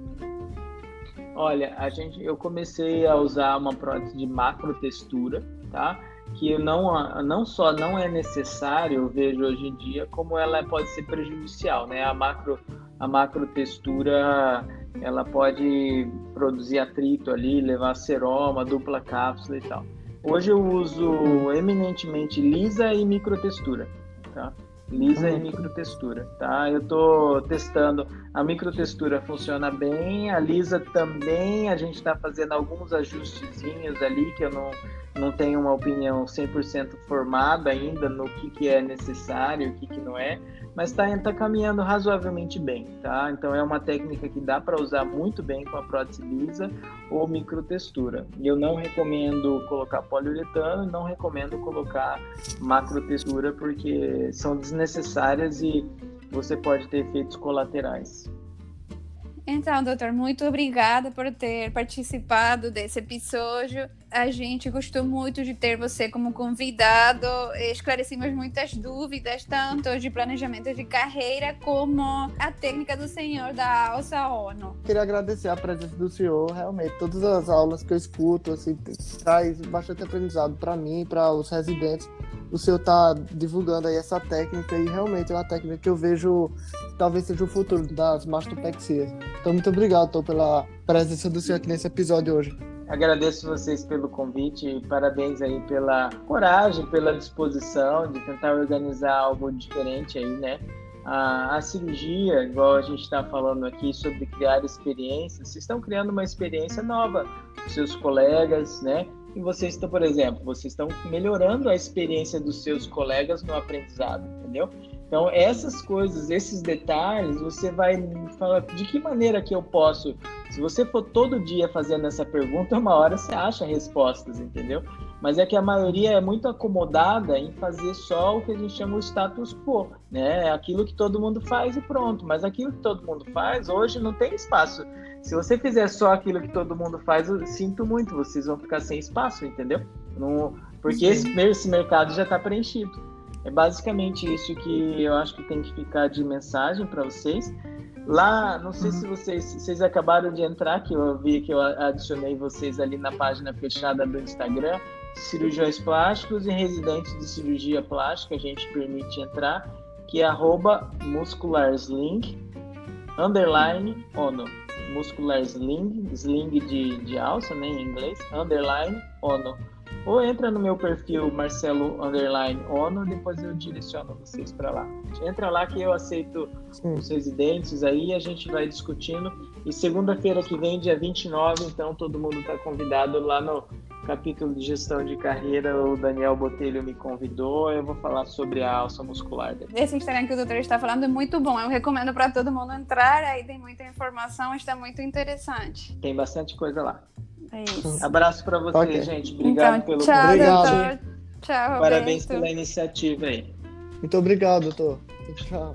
Olha, a gente, eu comecei a usar uma prótese de macro textura, tá? Que não, não só não é necessário, eu vejo hoje em dia, como ela pode ser prejudicial, né? A macro, a macro textura, ela pode produzir atrito ali, levar seroma, dupla cápsula e tal. Hoje eu uso eminentemente lisa e microtextura, tá? Lisa e uhum. microtextura, tá? Eu tô testando, a microtextura funciona bem, a lisa também, a gente está fazendo alguns ajustezinhos ali que eu não, não tenho uma opinião 100% formada ainda no que, que é necessário, o que, que não é, mas está tá caminhando razoavelmente bem, tá? Então é uma técnica que dá para usar muito bem com a prótese lisa ou microtextura. Eu não recomendo colocar poliuretano, não recomendo colocar macrotextura porque são desnecessárias e você pode ter efeitos colaterais. Então, doutor, muito obrigada por ter participado desse episódio. A gente gostou muito de ter você como convidado. Esclarecemos muitas dúvidas, tanto de planejamento de carreira como a técnica do senhor da alça ONU. Queria agradecer a presença do senhor. Realmente, todas as aulas que eu escuto assim, traz bastante aprendizado para mim, para os residentes o senhor está divulgando aí essa técnica e realmente é uma técnica que eu vejo talvez seja o futuro das mastopexias. Então, muito obrigado, Tô, pela presença do senhor aqui nesse episódio hoje. Agradeço vocês pelo convite e parabéns aí pela coragem, pela disposição de tentar organizar algo diferente aí, né? A, a cirurgia, igual a gente está falando aqui sobre criar experiências, vocês estão criando uma experiência nova para seus colegas, né? Vocês estão, por exemplo, vocês estão melhorando a experiência dos seus colegas no aprendizado, entendeu? Então, essas coisas, esses detalhes, você vai falar de que maneira que eu posso. Se você for todo dia fazendo essa pergunta, uma hora você acha respostas, entendeu? Mas é que a maioria é muito acomodada em fazer só o que a gente chama o status quo, né? Aquilo que todo mundo faz e pronto. Mas aquilo que todo mundo faz hoje não tem espaço se você fizer só aquilo que todo mundo faz, eu sinto muito, vocês vão ficar sem espaço, entendeu? Porque esse, esse mercado já está preenchido. É basicamente isso que eu acho que tem que ficar de mensagem para vocês. Lá, não sei se uhum. vocês, vocês acabaram de entrar, que eu vi que eu adicionei vocês ali na página fechada do Instagram, cirurgiões plásticos e residentes de cirurgia plástica, a gente permite entrar, que é arroba muscularsling, underline ono muscular sling, sling de, de alça, né, em inglês, underline ono. Ou entra no meu perfil Marcelo underline ono, depois eu direciono vocês para lá. Entra lá que eu aceito Sim. os residentes aí, a gente vai discutindo. E segunda-feira que vem, dia 29, então todo mundo está convidado lá no capítulo de gestão de carreira, o Daniel Botelho me convidou, eu vou falar sobre a alça muscular. Dele. Esse Instagram que o doutor está falando é muito bom, eu recomendo para todo mundo entrar, aí tem muita informação, está muito interessante. Tem bastante coisa lá. É isso. Abraço para você, okay. gente. Obrigado então, pelo tchau, Doutor. Tchau, Roberto. Parabéns pela iniciativa aí. Muito obrigado, doutor. Tchau.